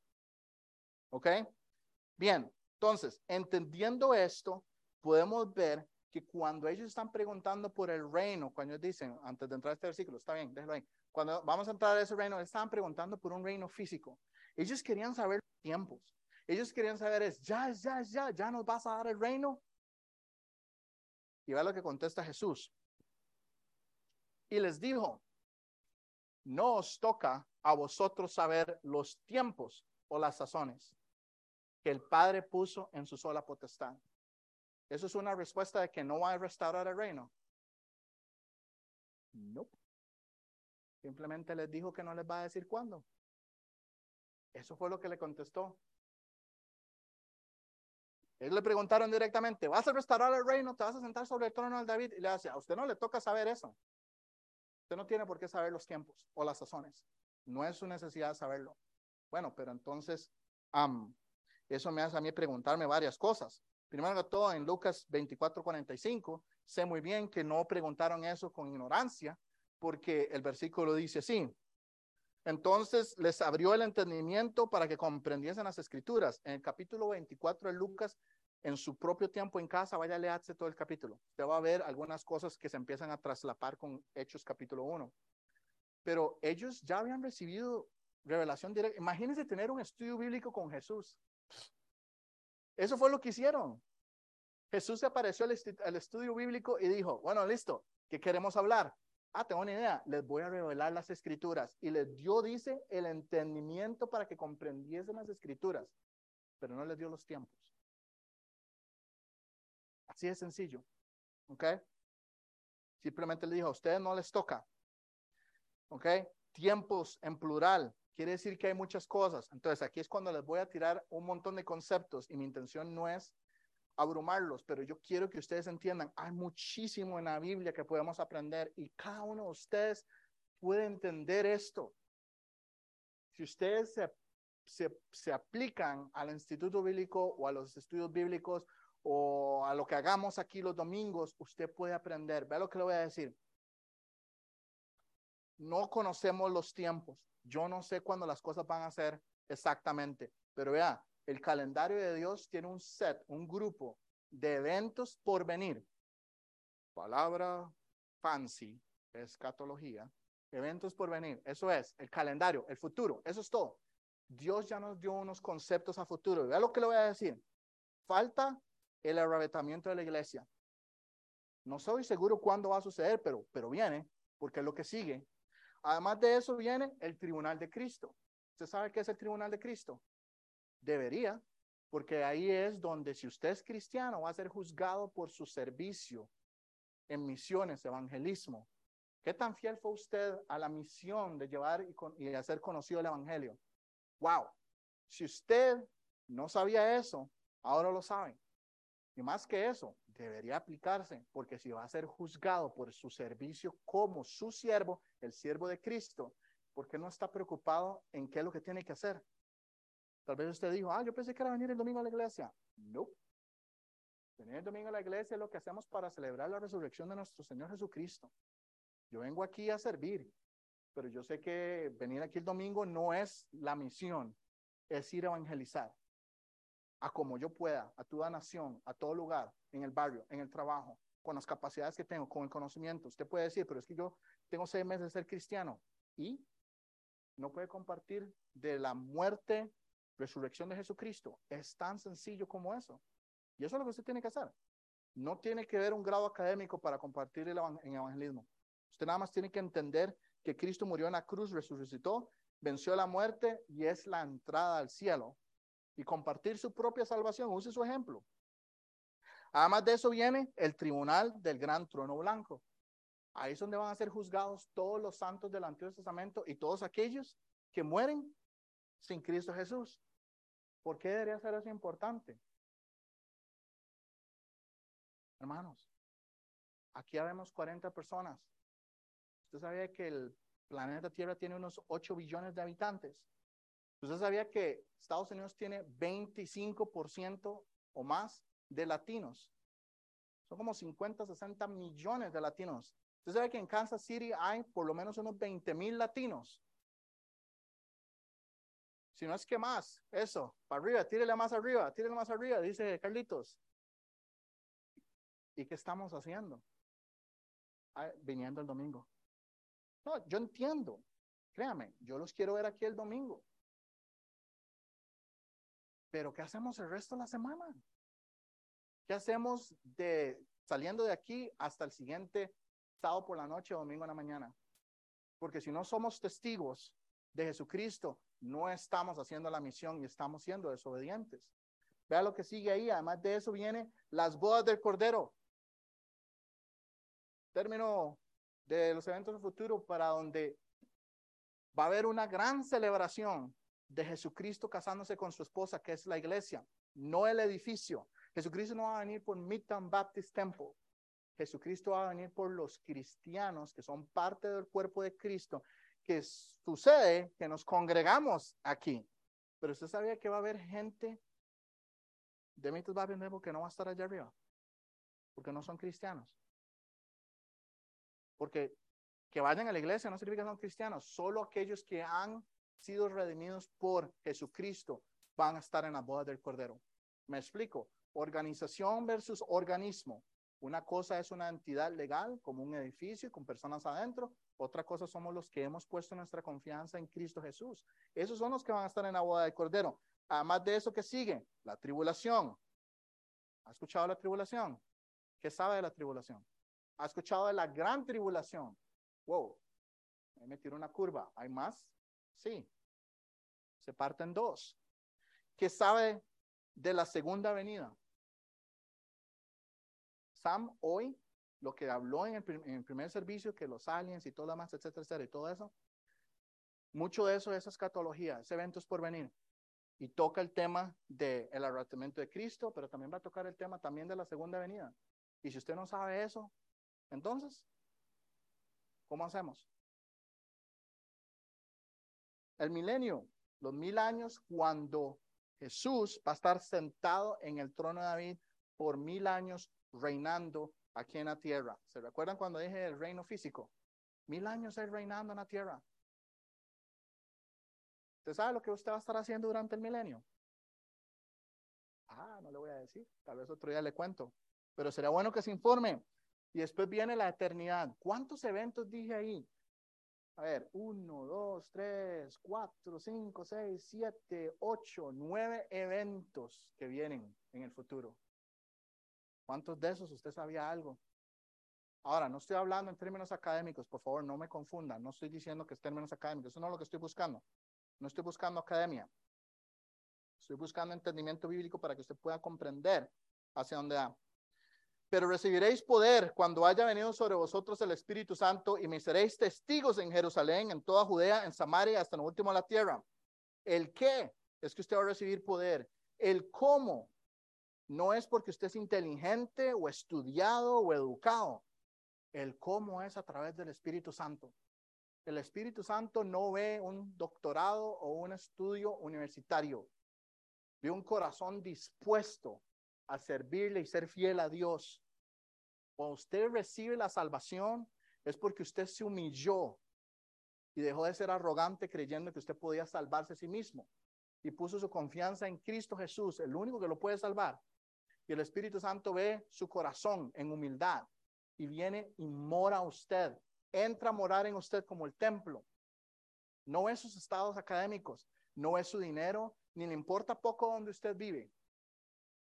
¿Ok? Bien, entonces, entendiendo esto, podemos ver que cuando ellos están preguntando por el reino, cuando ellos dicen, antes de entrar a este versículo, está bien, déjalo ahí, cuando vamos a entrar a ese reino, estaban preguntando por un reino físico. Ellos querían saber tiempos. Ellos querían saber es, ya, ya, ya, ya nos vas a dar el reino. Y ve lo que contesta Jesús. Y les dijo, no os toca a vosotros saber los tiempos o las sazones que el Padre puso en su sola potestad. ¿Eso es una respuesta de que no va a restaurar el reino? No. Simplemente les dijo que no les va a decir cuándo. Eso fue lo que le contestó. Ellos le preguntaron directamente, ¿vas a restaurar el reino? ¿Te vas a sentar sobre el trono de David? Y le hace, a usted no le toca saber eso. No tiene por qué saber los tiempos o las sazones. No es su necesidad saberlo. Bueno, pero entonces, eso me hace a mí preguntarme varias cosas. Primero que todo, en Lucas 24, 45, sé muy bien que no preguntaron eso con ignorancia, porque el versículo dice así. Entonces les abrió el entendimiento para que comprendiesen las escrituras. En el capítulo 24 de Lucas, en su propio tiempo en casa, vaya a leerse todo el capítulo. Usted va a ver algunas cosas que se empiezan a traslapar con Hechos capítulo 1. Pero ellos ya habían recibido revelación directa. Imagínense tener un estudio bíblico con Jesús. Eso fue lo que hicieron. Jesús se apareció al, estudio bíblico y dijo, bueno, listo, ¿qué queremos hablar? Ah, tengo una idea, les voy a revelar las escrituras. Y les dio, dice, el entendimiento para que comprendiesen las escrituras, pero no les dio los tiempos. Así de sencillo. ¿Ok? Simplemente le dijo, a ustedes no les toca. ¿Ok? Tiempos en plural. Quiere decir que hay muchas cosas. Entonces, aquí es cuando les voy a tirar un montón de conceptos y mi intención no es abrumarlos, pero yo quiero que ustedes entiendan, hay muchísimo en la Biblia que podemos aprender y cada uno de ustedes puede entender esto. Si ustedes se, se, se aplican al instituto bíblico o a los estudios bíblicos o a lo que hagamos aquí los domingos, usted puede aprender. Vea lo que le voy a decir. No conocemos los tiempos. Yo no sé cuándo las cosas van a ser exactamente, pero vea, el calendario de Dios tiene un set, un grupo de eventos por venir. Palabra fancy, escatología. Eventos por venir. Eso es el calendario, el futuro. Eso es todo. Dios ya nos dio unos conceptos a futuro. Vea lo que le voy a decir. Falta el arrebatamiento de la iglesia. No soy seguro cuándo va a suceder, pero, pero viene, porque es lo que sigue. Además de eso viene el tribunal de Cristo. ¿Usted sabe qué es el tribunal de Cristo? Debería, porque ahí es donde si usted es cristiano va a ser juzgado por su servicio en misiones, evangelismo. ¿Qué tan fiel fue usted a la misión de llevar y, y hacer conocido el evangelio? Wow. Si usted no sabía eso, ahora lo sabe. Y más que eso, debería aplicarse, porque si va a ser juzgado por su servicio como su siervo, el siervo de Cristo, ¿por qué no está preocupado en qué es lo que tiene que hacer? Tal vez usted dijo, ah, yo pensé que era venir el domingo a la iglesia. No. Venir el domingo a la iglesia es lo que hacemos para celebrar la resurrección de nuestro Señor Jesucristo. Yo vengo aquí a servir, pero yo sé que venir aquí el domingo no es la misión, es ir a evangelizar a como yo pueda, a toda nación, a todo lugar, en el barrio, en el trabajo, con las capacidades que tengo, con el conocimiento. Usted puede decir, pero es que yo tengo seis meses de ser cristiano y no puede compartir de la muerte resurrección de Jesucristo. Es tan sencillo como eso. Y eso es lo que usted tiene que hacer. No tiene que ver un grado académico para compartir el en evangelismo. Usted nada más tiene que entender que Cristo murió en la cruz, resucitó, venció la muerte y es la entrada al cielo. Y compartir su propia salvación, use su ejemplo. Además de eso viene el tribunal del gran trono blanco. Ahí es donde van a ser juzgados todos los santos del Antiguo Testamento y todos aquellos que mueren sin Cristo Jesús. ¿Por qué debería ser eso importante? Hermanos, aquí habemos 40 personas. ¿Usted sabía que el planeta Tierra tiene unos 8 billones de habitantes? ¿Usted sabía que Estados Unidos tiene 25% o más de latinos? Son como 50, 60 millones de latinos. ¿Usted sabe que en Kansas City hay por lo menos unos 20 mil latinos? Si no es que más, eso, para arriba, tírele más arriba, tírele más arriba, dice Carlitos. ¿Y qué estamos haciendo? viniendo el domingo. No, yo entiendo. Créame, yo los quiero ver aquí el domingo. Pero ¿qué hacemos el resto de la semana? ¿Qué hacemos de saliendo de aquí hasta el siguiente sábado por la noche o domingo en la mañana? Porque si no somos testigos de Jesucristo, no estamos haciendo la misión y estamos siendo desobedientes. Vea lo que sigue ahí. Además de eso viene las bodas del Cordero. Término de los eventos del futuro para donde va a haber una gran celebración de Jesucristo casándose con su esposa, que es la iglesia, no el edificio. Jesucristo no va a venir por Midtown Baptist Temple. Jesucristo va a venir por los cristianos que son parte del cuerpo de Cristo que sucede que nos congregamos aquí. Pero usted sabía que va a haber gente de mitos va a que no va a estar allá arriba. Porque no son cristianos. Porque que vayan a la iglesia no significa que son cristianos. Solo aquellos que han sido redimidos por Jesucristo van a estar en la boda del Cordero. Me explico. Organización versus organismo. Una cosa es una entidad legal, como un edificio con personas adentro. Otra cosa somos los que hemos puesto nuestra confianza en Cristo Jesús. Esos son los que van a estar en la boda del Cordero. Además de eso, ¿qué sigue? La tribulación. ¿Ha escuchado la tribulación? ¿Qué sabe de la tribulación? ¿Ha escuchado de la gran tribulación? Wow, me metieron una curva. ¿Hay más? Sí. Se parte en dos. ¿Qué sabe de la segunda venida? Sam hoy, lo que habló en el, primer servicio, que los aliens y todo lo demás, etcétera, etcétera, y todo eso, mucho de eso es escatología, es por venir. Y toca el tema del el arrebatamiento de Cristo, pero también va a tocar el tema también de la segunda venida. Y si usted no sabe eso, entonces, ¿cómo hacemos? El milenio, los mil años cuando Jesús va a estar sentado en el trono de David por mil años reinando aquí en la tierra. ¿Se recuerdan cuando dije el reino físico? Mil años es reinando en la tierra. ¿Usted sabe lo que usted va a estar haciendo durante el milenio? Ah, no le voy a decir. Tal vez otro día le cuento. Pero sería bueno que se informe. Y después viene la eternidad. ¿Cuántos eventos dije ahí? A ver, uno, dos, tres, cuatro, cinco, seis, siete, ocho, nueve eventos que vienen en el futuro. ¿Cuántos de esos usted sabía algo? Ahora, no estoy hablando en términos académicos, por favor, no me confundan. No estoy diciendo que es términos académicos, eso no es lo que estoy buscando. No estoy buscando academia. Estoy buscando entendimiento bíblico para que usted pueda comprender hacia dónde va pero recibiréis poder cuando haya venido sobre vosotros el Espíritu Santo y me seréis testigos en Jerusalén, en toda Judea, en Samaria, hasta lo último de la tierra. El qué es que usted va a recibir poder. El cómo no es porque usted es inteligente o estudiado o educado. El cómo es a través del Espíritu Santo. El Espíritu Santo no ve un doctorado o un estudio universitario. Ve un corazón dispuesto a servirle y ser fiel a Dios. Cuando usted recibe la salvación, es porque usted se humilló y dejó de ser arrogante creyendo que usted podía salvarse a sí mismo y puso su confianza en Cristo Jesús, el único que lo puede salvar. Y el Espíritu Santo ve su corazón en humildad y viene y mora a usted, entra a morar en usted como el templo. No es sus estados académicos, no es su dinero, ni le importa poco donde usted vive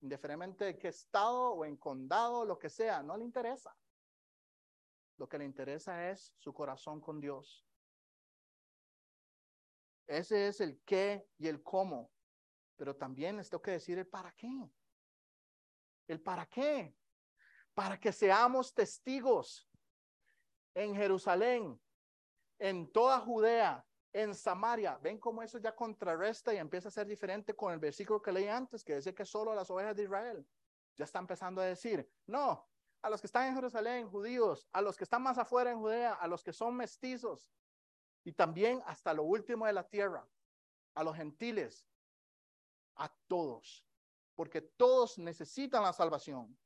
indiferentemente de qué estado o en condado, lo que sea, no le interesa. Lo que le interesa es su corazón con Dios. Ese es el qué y el cómo. Pero también les tengo que decir el para qué. El para qué. Para que seamos testigos en Jerusalén, en toda Judea, en Samaria. ¿Ven cómo eso ya contrarresta y empieza a ser diferente con el versículo que leí antes, que dice que solo las ovejas de Israel? Ya está empezando a decir, no, a los que están en Jerusalén, judíos, a los que están más afuera en Judea, a los que son mestizos, y también hasta lo último de la tierra, a los gentiles, a todos, porque todos necesitan la salvación.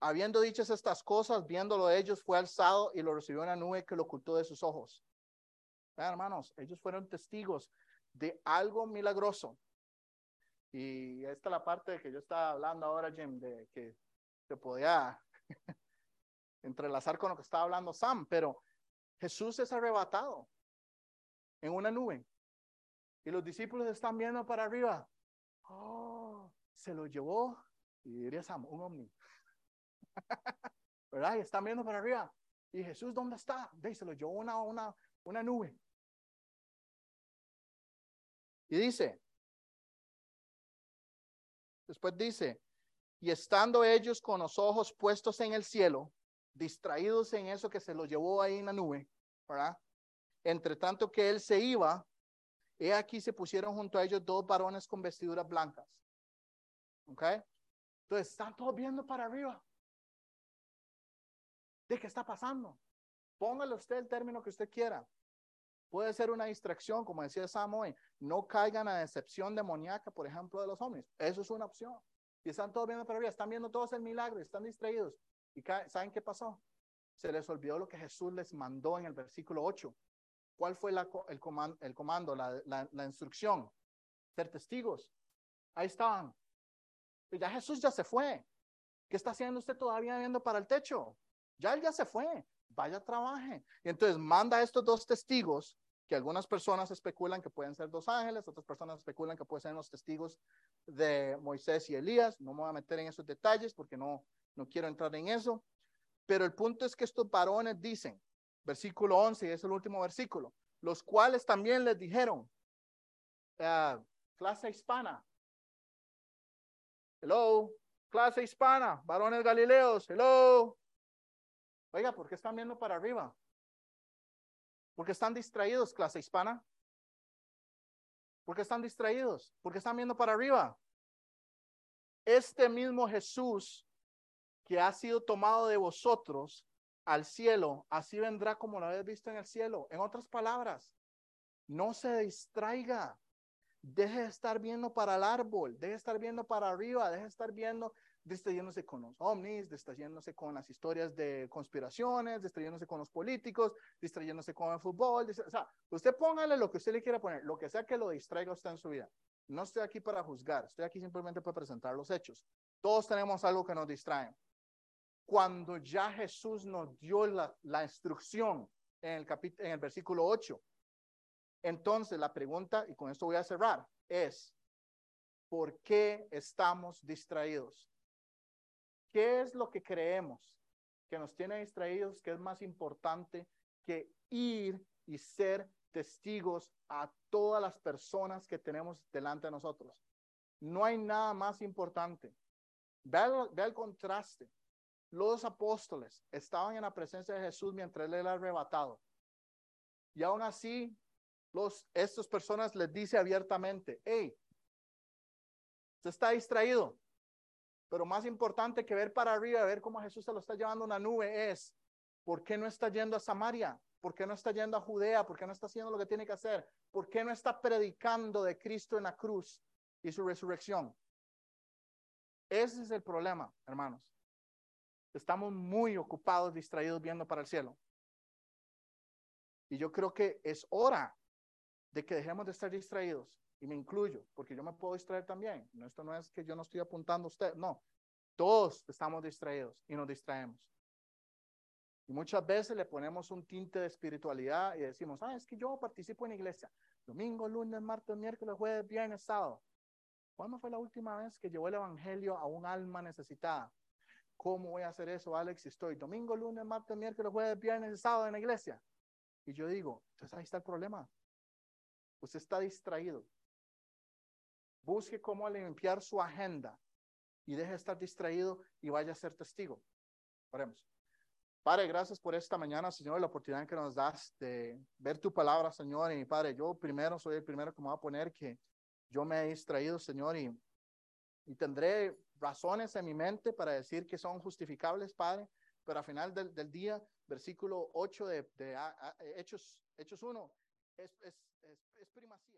Habiendo dichas estas cosas, viéndolo ellos, fue alzado y lo recibió una nube que lo ocultó de sus ojos. Vean, hermanos, ellos fueron testigos de algo milagroso. Y esta es la parte de que yo estaba hablando ahora, Jim, de que se podía entrelazar con lo que estaba hablando Sam, pero Jesús es arrebatado en una nube y los discípulos están viendo para arriba. Oh, se lo llevó, y diría Sam, un ovni. ¿Verdad? Y están viendo para arriba. ¿Y Jesús dónde está? se lo llevó una, una, una nube. Y dice, después dice, y estando ellos con los ojos puestos en el cielo, distraídos en eso que se lo llevó ahí en la nube, ¿verdad? Entre tanto que él se iba, he aquí se pusieron junto a ellos dos varones con vestiduras blancas. ¿Ok? Entonces están todos viendo para arriba. ¿De qué está pasando? Póngale usted el término que usted quiera. Puede ser una distracción, como decía Sam hoy. No caigan a decepción demoníaca, por ejemplo, de los hombres. Eso es una opción. Y están todos viendo arriba, están viendo todos el milagro, están distraídos. ¿Y saben qué pasó? Se les olvidó lo que Jesús les mandó en el versículo 8. ¿Cuál fue el, comando, el comando la, la, instrucción? Ser testigos. Ahí estaban. Y ya Jesús ya se fue. ¿Qué está haciendo usted todavía viendo para el techo? Ya él ya se fue vaya, trabaje. Y entonces manda a estos dos testigos, que algunas personas especulan que pueden ser dos ángeles, otras personas especulan que pueden ser los testigos de Moisés y Elías. No me voy a meter en esos detalles porque no, no quiero entrar en eso. Pero el punto es que estos varones dicen, versículo 11, y es el último versículo, los cuales también les dijeron, uh, clase hispana, hello, clase hispana, varones galileos, hello. Oiga, ¿por qué están viendo para arriba? Porque están distraídos, clase hispana. ¿Por qué están distraídos? Porque están viendo para arriba. Este mismo Jesús que ha sido tomado de vosotros al cielo, así vendrá como lo habéis visto en el cielo. En otras palabras, no se distraiga. Deje de estar viendo para el árbol, deje de estar viendo para arriba, deje de estar viendo, distrayéndose con los ovnis, distrayéndose con las historias de conspiraciones, distrayéndose con los políticos, distrayéndose con el fútbol. O sea, usted póngale lo que usted le quiera poner, lo que sea que lo distraiga usted en su vida. No estoy aquí para juzgar, estoy aquí simplemente para presentar los hechos. Todos tenemos algo que nos distrae cuando ya Jesús nos dio la, la instrucción en el, en el versículo 8. Entonces la pregunta, y con esto voy a cerrar, es, ¿por qué estamos distraídos? ¿Qué es lo que creemos que nos tiene distraídos, que es más importante que ir y ser testigos a todas las personas que tenemos delante de nosotros? No hay nada más importante. Ve el contraste los apóstoles estaban en la presencia de Jesús mientras él era arrebatado. Y aún así, los, estas personas les dice abiertamente, hey, se está distraído. Pero más importante que ver para arriba, ver cómo Jesús se lo está llevando una nube es, ¿por qué no está yendo a Samaria? ¿Por qué no está yendo a Judea? ¿Por qué no está haciendo lo que tiene que hacer? ¿Por qué no está predicando de Cristo en la cruz y su resurrección? Ese es el problema, hermanos. Estamos muy ocupados, distraídos, viendo para el cielo. Y yo creo que es hora de que dejemos de estar distraídos. Y me incluyo, porque yo me puedo distraer también. No, esto no es que yo no estoy apuntando a usted, no. Todos estamos distraídos y nos distraemos. Y muchas veces le ponemos un tinte de espiritualidad y decimos, ah, es que yo participo en iglesia. Domingo, lunes, martes, miércoles, jueves, viernes, sábado. ¿Cuándo fue la última vez que llevó el evangelio a un alma necesitada? ¿Cómo voy a hacer eso, Alex? Estoy domingo, lunes, martes, miércoles, jueves, viernes, sábado en la iglesia. Y yo digo, entonces ahí está el problema. Usted está distraído. Busque cómo limpiar su agenda y deje de estar distraído y vaya a ser testigo. Oremos. Padre, gracias por esta mañana, Señor, la oportunidad que nos das de ver tu palabra, Señor. Y Padre, yo primero soy el primero que me va a poner que yo me he distraído, Señor, y, y tendré razones en mi mente para decir que son justificables, Padre, pero al final del, del día, versículo 8 de, de, de Hechos, Hechos 1, es, es, es, es primacía.